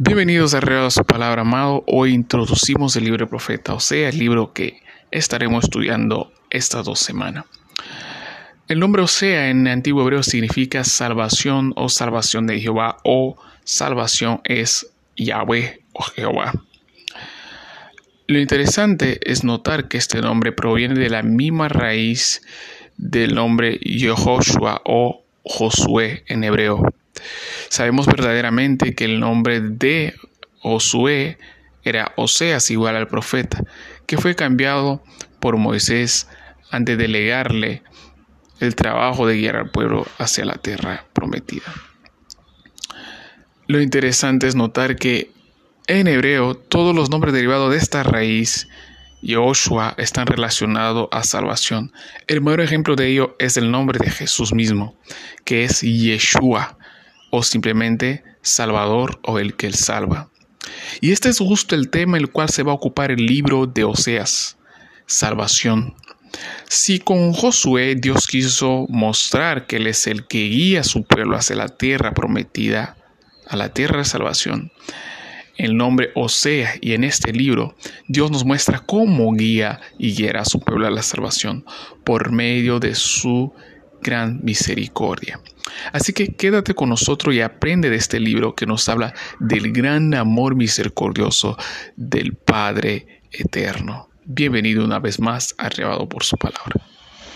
Bienvenidos a Real su Palabra Amado. Hoy introducimos el libro de profeta Osea, el libro que estaremos estudiando estas dos semanas. El nombre Osea en antiguo hebreo significa salvación o salvación de Jehová o salvación es Yahweh o Jehová. Lo interesante es notar que este nombre proviene de la misma raíz del nombre Yehoshua o Josué en hebreo. Sabemos verdaderamente que el nombre de Josué era Oseas igual al profeta, que fue cambiado por Moisés antes de legarle el trabajo de guiar al pueblo hacia la tierra prometida. Lo interesante es notar que en hebreo todos los nombres derivados de esta raíz Yoshua están relacionados a salvación. El mayor ejemplo de ello es el nombre de Jesús mismo, que es Yeshua, o simplemente Salvador o el que salva. Y este es justo el tema el cual se va a ocupar el libro de Oseas, salvación. Si con Josué Dios quiso mostrar que Él es el que guía a su pueblo hacia la tierra prometida, a la tierra de salvación, el nombre Osea y en este libro Dios nos muestra cómo guía y guiará a su pueblo a la salvación por medio de su gran misericordia. Así que quédate con nosotros y aprende de este libro que nos habla del gran amor misericordioso del Padre eterno. Bienvenido una vez más arrebatado por su palabra.